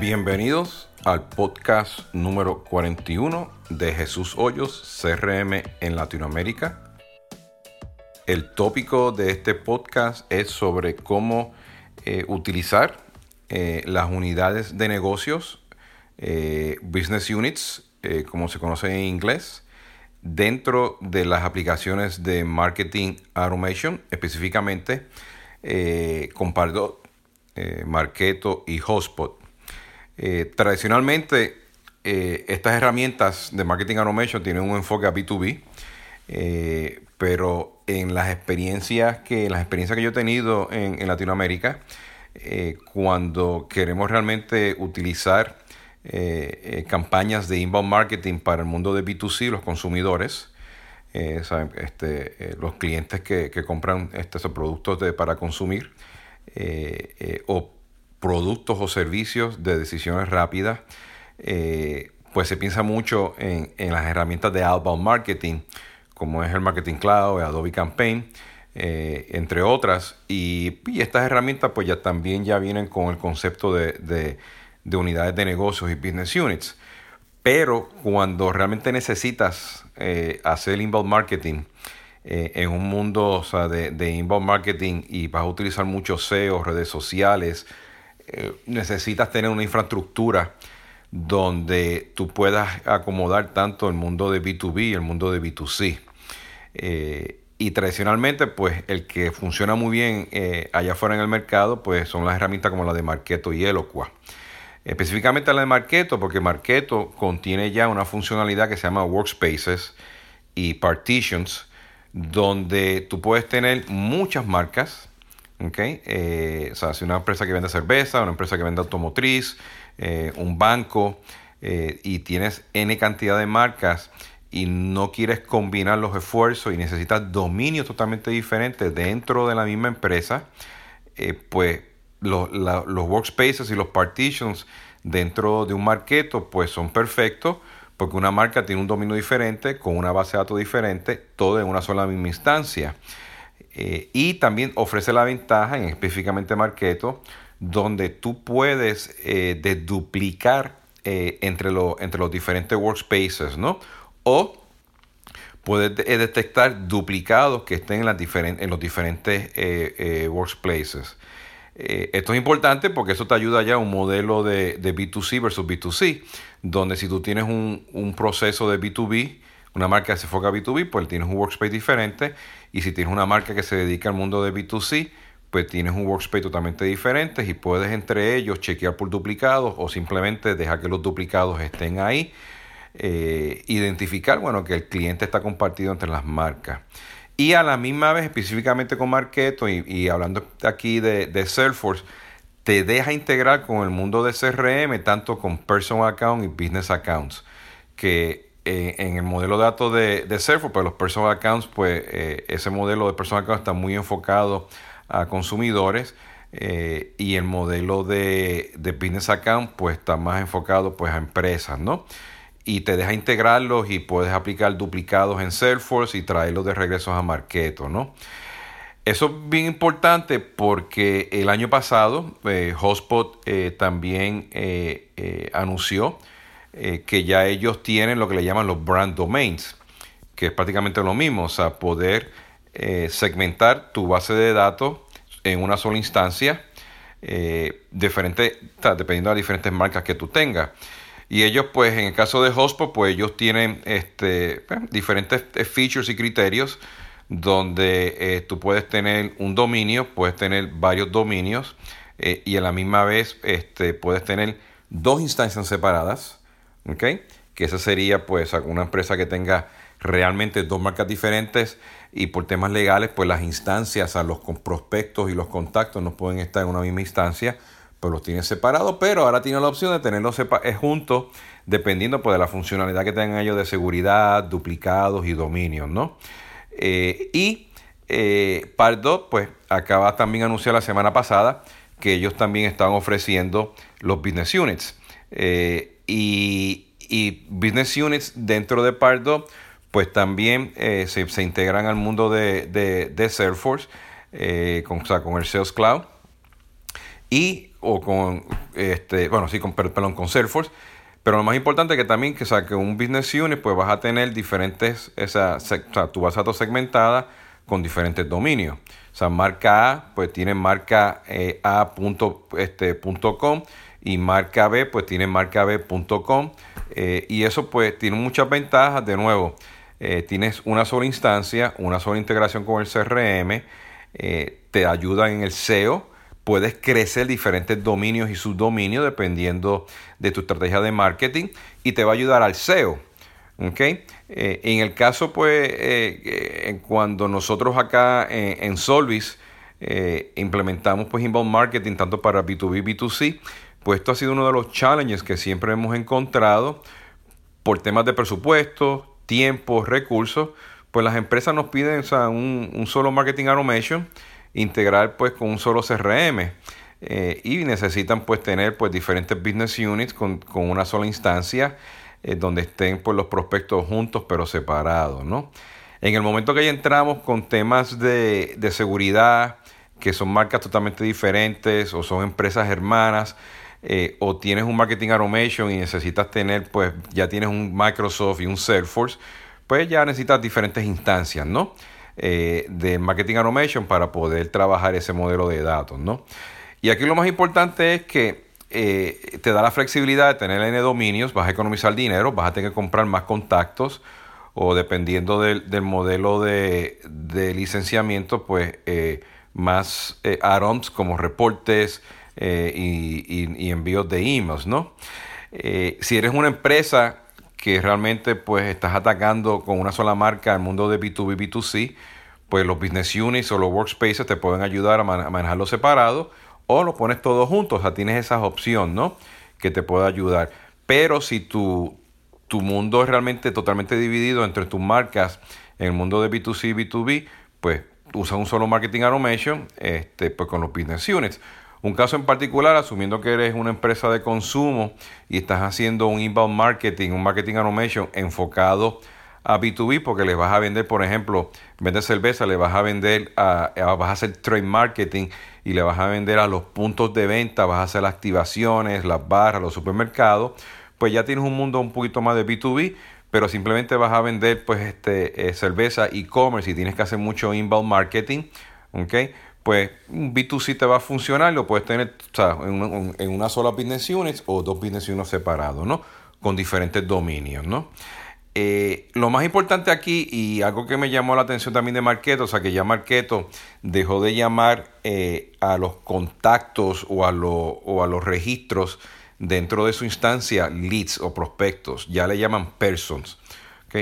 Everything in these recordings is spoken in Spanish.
Bienvenidos al podcast número 41 de Jesús Hoyos, CRM en Latinoamérica. El tópico de este podcast es sobre cómo eh, utilizar eh, las unidades de negocios, eh, business units, como se conoce en inglés, dentro de las aplicaciones de marketing automation, específicamente con Pardot, Marketo y Hotspot. Tradicionalmente, estas herramientas de marketing automation tienen un enfoque a B2B, pero en las experiencias que, las experiencias que yo he tenido en, Latinoamérica, eh, cuando queremos realmente utilizar eh, eh, campañas de inbound marketing para el mundo de B2C, los consumidores, este, los clientes que, compran estos productos para consumir, o productos o servicios de decisiones rápidas, pues se piensa mucho en, en las herramientas de outbound marketing como es el Marketing Cloud, Adobe Campaign, eh, entre otras. Y, estas herramientas pues ya también ya vienen con el concepto de, unidades de negocios y business units. Pero cuando realmente necesitas eh, hacer inbound marketing eh, en un mundo de, de, inbound marketing y vas a utilizar muchos SEO, redes sociales, necesitas tener una infraestructura donde tú puedas acomodar tanto el mundo de B2B y el mundo de B2C. Eh, y tradicionalmente, pues el que funciona muy bien eh, allá afuera en el mercado, pues son las herramientas como la de Marketo y Eloqua. Específicamente la de Marketo, porque Marketo contiene ya una funcionalidad que se llama Workspaces y Partitions, donde tú puedes tener muchas marcas. ¿Okay? Eh, o sea, si una empresa que vende cerveza, una empresa que vende automotriz, un banco, y tienes N cantidad de marcas y no quieres combinar los esfuerzos y necesitas dominios totalmente diferentes dentro de la misma empresa, eh, pues los, workspaces y los partitions dentro de un marketo pues son perfectos porque una marca tiene un dominio diferente con una base de datos diferente, todo en una sola misma instancia. Eh, y también ofrece la ventaja en específicamente Marketo, donde tú puedes eh, duplicar entre, entre los diferentes workspaces, ¿no? o puedes eh, detectar duplicados que estén en, las en los diferentes eh, eh, workplaces. esto es importante porque eso te ayuda ya a un modelo de, B2C versus B2C, donde si tú tienes un, proceso de B2B, una marca que se enfoca a B2B, pues tienes un workspace diferente, y si tienes una marca que se dedica al mundo de B2C, pues tienes un workspace totalmente diferente y puedes entre ellos chequear por duplicados o simplemente dejar que los duplicados estén ahí eh, identificar, bueno, que el cliente está compartido entre las marcas. Y a la misma vez, específicamente con Marketo y, hablando aquí de, Salesforce, te deja integrar con el mundo de CRM, tanto con Personal Account y Business Accounts, que eh, en el modelo de datos de, Salesforce, pues los Personal Accounts, pues eh, ese modelo de Personal Accounts está muy enfocado a consumidores. y el modelo de, de, business account pues está más enfocado pues a empresas, ¿no? y te deja integrarlos y puedes aplicar duplicados en Salesforce y traerlos de regreso a Marketo, ¿no? Eso es bien importante porque el año pasado eh, Hotspot eh, también eh, anunció que ya ellos tienen lo que le llaman los brand domains, que es prácticamente lo mismo, o sea, poder segmentar tu base de datos en una sola instancia, diferente, dependiendo de las diferentes marcas que tú tengas. Y ellos, pues, en el caso de Hotspot, pues ellos tienen este, diferentes eh, features y criterios donde eh, tú puedes tener un dominio, puedes tener varios dominios eh, y a la misma vez este, puedes tener dos instancias separadas, ¿ok? Que esa sería, pues, una empresa que tenga realmente dos marcas diferentes y por temas legales, pues las instancias, a los prospectos y los contactos no pueden estar en una misma instancia pues los tiene separados, pero ahora tiene la opción de tenerlos eh, juntos dependiendo pues, de la funcionalidad que tengan ellos de seguridad, duplicados y dominios, ¿no? Eh, y eh, pues acaba también anunciar la semana pasada que ellos también están ofreciendo los business units. Y, business units dentro de Pardot, pues también se, integran al mundo de, de, Salesforce, con, con el Sales Cloud. Y o con este, bueno, sí, con, perdón, con Salesforce. Pero lo más importante es que también que, sea, que un business unit pues vas a tener diferentes, esa, o sea, tu base de datos segmentada con diferentes dominios. Sea, marca A pues tiene marca eh, A.com este, y marca B pues tiene marca B.com eh, y eso pues tiene muchas ventajas. De nuevo, eh, tienes una sola instancia, una sola integración con el CRM, te ayuda en el SEO puedes crecer diferentes dominios y subdominios dependiendo de tu estrategia de marketing y te va a ayudar al SEO. ¿Okay? Eh, en el caso, pues, eh, eh, cuando nosotros acá en Solvis implementamos pues inbound marketing tanto para B2B y B2C, pues esto ha sido uno de los challenges que siempre hemos encontrado por temas de presupuesto, tiempo, recursos, pues las empresas nos piden un, solo marketing automation integrar pues con un solo CRM. Y necesitan pues tener pues diferentes business units con, una sola instancia eh, donde estén pues los prospectos juntos pero separados, ¿no? En el momento que ya entramos con temas de, de seguridad, que son marcas totalmente diferentes o son empresas hermanas, eh, o tienes un marketing automation y necesitas tener, pues ya tienes un Microsoft y un Salesforce, pues ya necesitas diferentes instancias, ¿no? Eh, de marketing automation para poder trabajar ese modelo de datos, ¿no? Y aquí lo más importante es que eh, te da la flexibilidad de tener N dominios, vas a economizar dinero, vas a tener que comprar más contactos o dependiendo del, modelo de, licenciamiento, pues eh, más add-ons como reportes y, y, envíos de emails, ¿no? si eres una empresa que realmente pues estás atacando con una sola marca el mundo de B2B, B2C, pues los business units o los workspaces te pueden ayudar a, manejarlo separado o lo pones todo junto, o sea, tienes esa opción, ¿no? Que te puede ayudar. Pero si tu, tu mundo es realmente totalmente dividido entre tus marcas en el mundo de B2C y B2B, pues usa un solo marketing automation este, pues con los business units. Un caso en particular, asumiendo que eres una empresa de consumo y estás haciendo un inbound marketing, un marketing automation enfocado a B2B porque les vas a vender, por ejemplo, vender cerveza, le vas a vender, a, vas a hacer trade marketing y le vas a vender a los puntos de venta, vas a hacer las activaciones, las barras, los supermercados, pues ya tienes un mundo un poquito más de B2B, pero simplemente vas a vender pues este eh, cerveza e-commerce y tienes que hacer mucho inbound marketing, ¿ok? pues un B2C te va a funcionar, lo puedes tener en, una sola business unit o dos business units separados, ¿no? Con diferentes dominios, ¿no? Eh, lo más importante aquí y algo que me llamó la atención también de Marketo, o sea que ya Marketo dejó de llamar eh, a los contactos o a, o a los registros dentro de su instancia leads o prospectos, ya le llaman persons.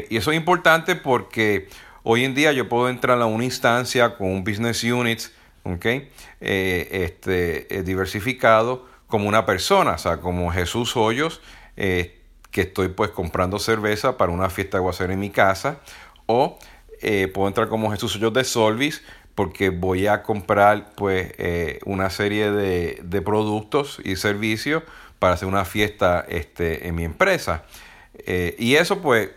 Y eso es importante porque hoy en día yo puedo entrar a una instancia con un business unit ¿okay? Eh, este, diversificado como una persona, o sea, como Jesús Hoyos, que estoy pues comprando cerveza para una fiesta de hacer en mi casa, o puedo entrar como Jesús Hoyos de Solvis, porque voy a comprar pues una serie de, de, productos y servicios para hacer una fiesta este, en mi empresa. Eh, y eso pues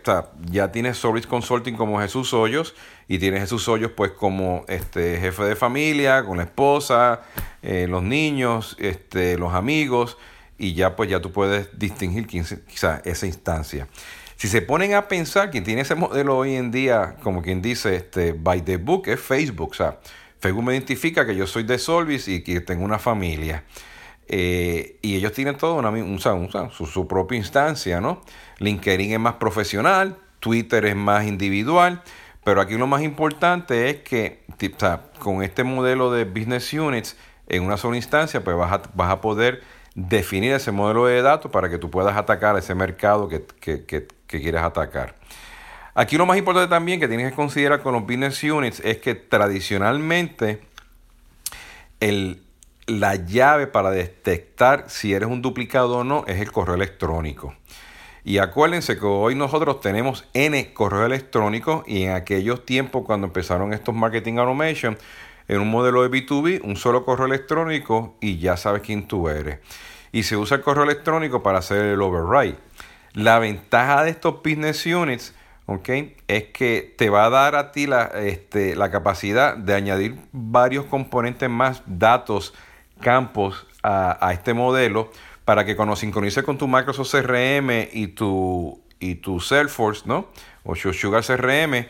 ya tienes Service Consulting como Jesús Hoyos y tienes Jesús Hoyos pues como este jefe de familia, con la esposa, eh, los niños, este, los amigos y ya pues ya tú puedes distinguir quizá esa instancia. Si se ponen a pensar, quien tiene ese modelo hoy en día, como quien dice, este, by the book, es Facebook. O sea, Facebook me identifica que yo soy de Solvis y que tengo una familia. Eh, y ellos tienen todo una, su, su, propia instancia, ¿no? LinkedIn es más profesional, Twitter es más individual, pero aquí lo más importante es que con este modelo de business units en una sola instancia, pues vas a, vas a poder definir ese modelo de datos para que tú puedas atacar ese mercado que, que, que, quieres atacar. Aquí lo más importante también que tienes que considerar con los business units es que tradicionalmente el, la llave para detectar si eres un duplicado o no es el correo electrónico. Y acuérdense que hoy nosotros tenemos N correo electrónico y en aquellos tiempos cuando empezaron estos marketing automation, en un modelo de B2B, un solo correo electrónico y ya sabes quién tú eres. Y se usa el correo electrónico para hacer el override. La ventaja de estos business units okay, es que te va a dar a ti la, este, la capacidad de añadir varios componentes más, datos, campos a, este modelo para que cuando sincronices con tu Microsoft CRM y tu, y tu Salesforce, ¿no? O Sugar CRM,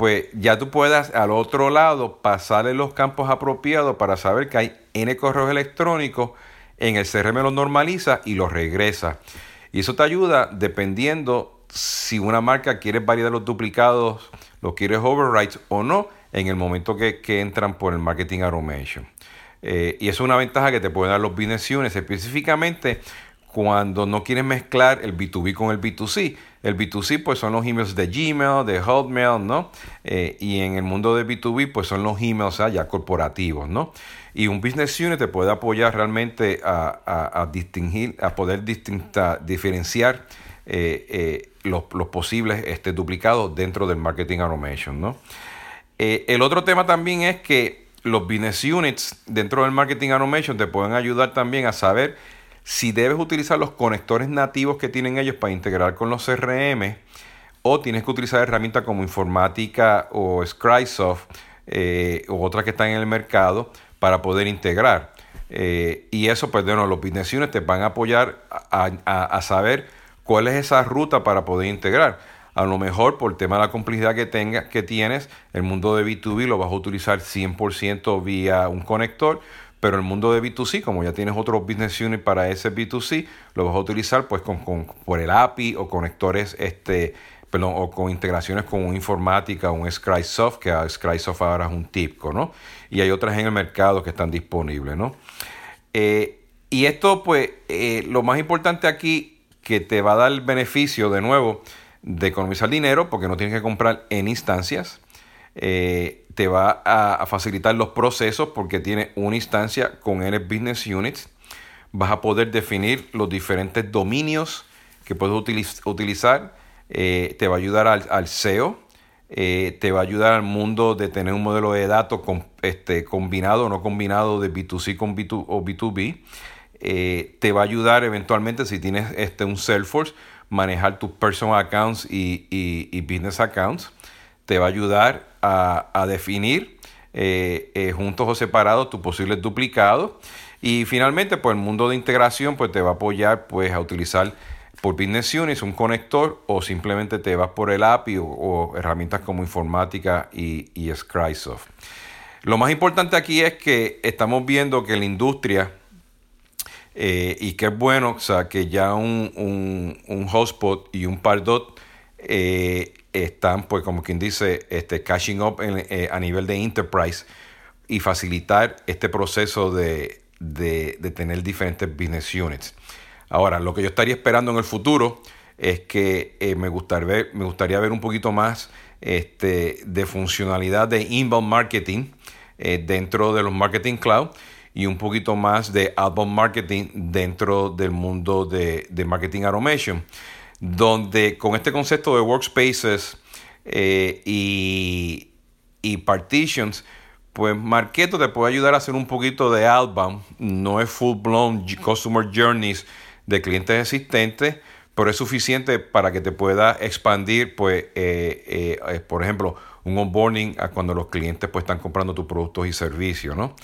pues ya tú puedas al otro lado pasarle los campos apropiados para saber que hay N correos electrónicos, en el CRM los normaliza y los regresa. Y eso te ayuda dependiendo si una marca quiere validar los duplicados, los quieres overwrite o no, en el momento que, entran por el marketing automation. Eh, y es una ventaja que te pueden dar los business units, específicamente cuando no quieres mezclar el B2B con el B2C. El B2C pues son los emails de Gmail, de Hotmail, ¿no? Eh, y en el mundo de B2B pues son los emails ya corporativos, ¿no? Y un business unit te puede apoyar realmente a, distinguir, a poder distinta, diferenciar eh, eh, los, posibles este, duplicados dentro del marketing automation, ¿no? el otro tema también es que los business units dentro del marketing automation te pueden ayudar también a saber si debes utilizar los conectores nativos que tienen ellos para integrar con los CRM o tienes que utilizar herramientas como Informática o Scrisoft eh, o otras que están en el mercado para poder integrar. Eh, y eso, pues, los business units te van a apoyar a, saber cuál es esa ruta para poder integrar. A lo mejor por el tema de la complejidad que, tenga, que tienes, el mundo de B2B lo vas a utilizar 100% vía un conector, pero el mundo de B2C, como ya tienes otro business unit para ese B2C, lo vas a utilizar pues con, por el API o conectores, este, perdón, o con integraciones con un informática, un Scrisoft, que Scrisoft ahora es un TIPCO, ¿no? Y hay otras en el mercado que están disponibles, ¿no? Eh, y esto, pues, eh, lo más importante aquí, que te va a dar el beneficio, de nuevo, de economizar dinero, porque no tienes que comprar en instancias. Eh, te va a, facilitar los procesos porque tiene una instancia con N Business Units. Vas a poder definir los diferentes dominios que puedes utilizar. Eh, te va a ayudar al, SEO. Eh, te va a ayudar al mundo de tener un modelo de datos este, combinado o no combinado de B2C con B2, o B2B. te va a ayudar eventualmente si tienes este, un Salesforce, manejar tus personal accounts y, y business accounts te va a ayudar a, definir eh, eh, juntos o separados tus posibles duplicados. Y finalmente, pues el mundo de integración pues, te va a apoyar pues, a utilizar por Business Units un conector o simplemente te vas por el API o, herramientas como Informática y, y Scrisoft. Lo más importante aquí es que estamos viendo que la industria, eh, y que es bueno, o sea, que ya un, un, un hotspot y un Pardot eh, están, pues como quien dice, este, cashing up eh, a nivel de enterprise y facilitar este proceso de, tener diferentes business units. Ahora, lo que yo estaría esperando en el futuro es que eh, me, gustaría ver, me gustaría ver un poquito más este, de funcionalidad de inbound marketing dentro de los marketing cloud y un poquito más de outbound marketing dentro del mundo de, de marketing automation donde con este concepto de workspaces eh, y, partitions, pues Marketo te puede ayudar a hacer un poquito de outbound. No es full blown customer journeys de clientes existentes, pero es suficiente para que te pueda expandir, pues, eh, eh, por ejemplo, un onboarding a cuando los clientes pues, están comprando tus productos y servicios, ¿no?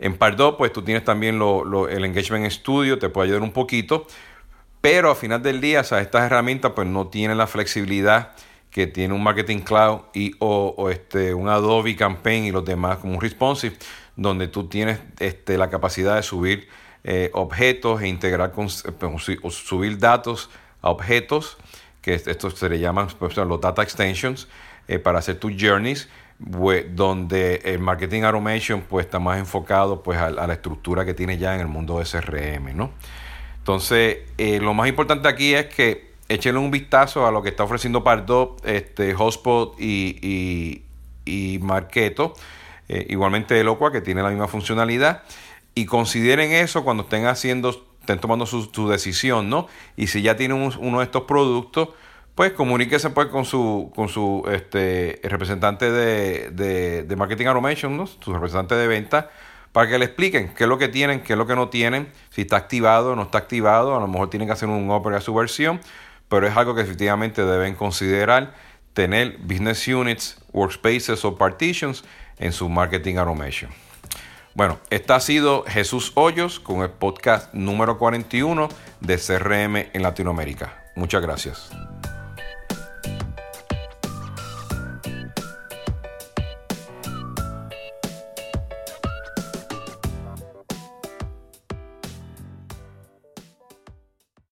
en Pardot, pues tú tienes también el Engagement Studio, te puede ayudar un poquito, pero al final del día, estas herramientas pues no tienen la flexibilidad que tiene un Marketing Cloud y o, este, un Adobe Campaign y los demás como un Responsive, donde tú tienes este, la capacidad de subir eh, objetos e integrar con, o subir datos a objetos, que esto se le llaman pues, los data extensions, eh, para hacer tus journeys, donde el marketing automation pues está más enfocado pues a, a, la estructura que tiene ya en el mundo de CRM, ¿no? Entonces, eh, lo más importante aquí es que échenle un vistazo a lo que está ofreciendo Pardo, este, Hotspot y, y, Marketo. Eh, igualmente Eloqua, que tiene la misma funcionalidad. Y consideren eso cuando estén haciendo, estén tomando su, decisión, ¿no? Y si ya tienen uno de estos productos, pues comuníquese pues con su, con su este, representante de, de, de marketing automation, ¿no? su representante de venta, para que le expliquen qué es lo que tienen, qué es lo que no tienen, si está activado o no está activado, a lo mejor tienen que hacer un upgrade a su versión, pero es algo que efectivamente deben considerar tener business units, workspaces o partitions en su marketing automation. Bueno, este ha sido Jesús Hoyos con el podcast número 41 de CRM en Latinoamérica. Muchas gracias.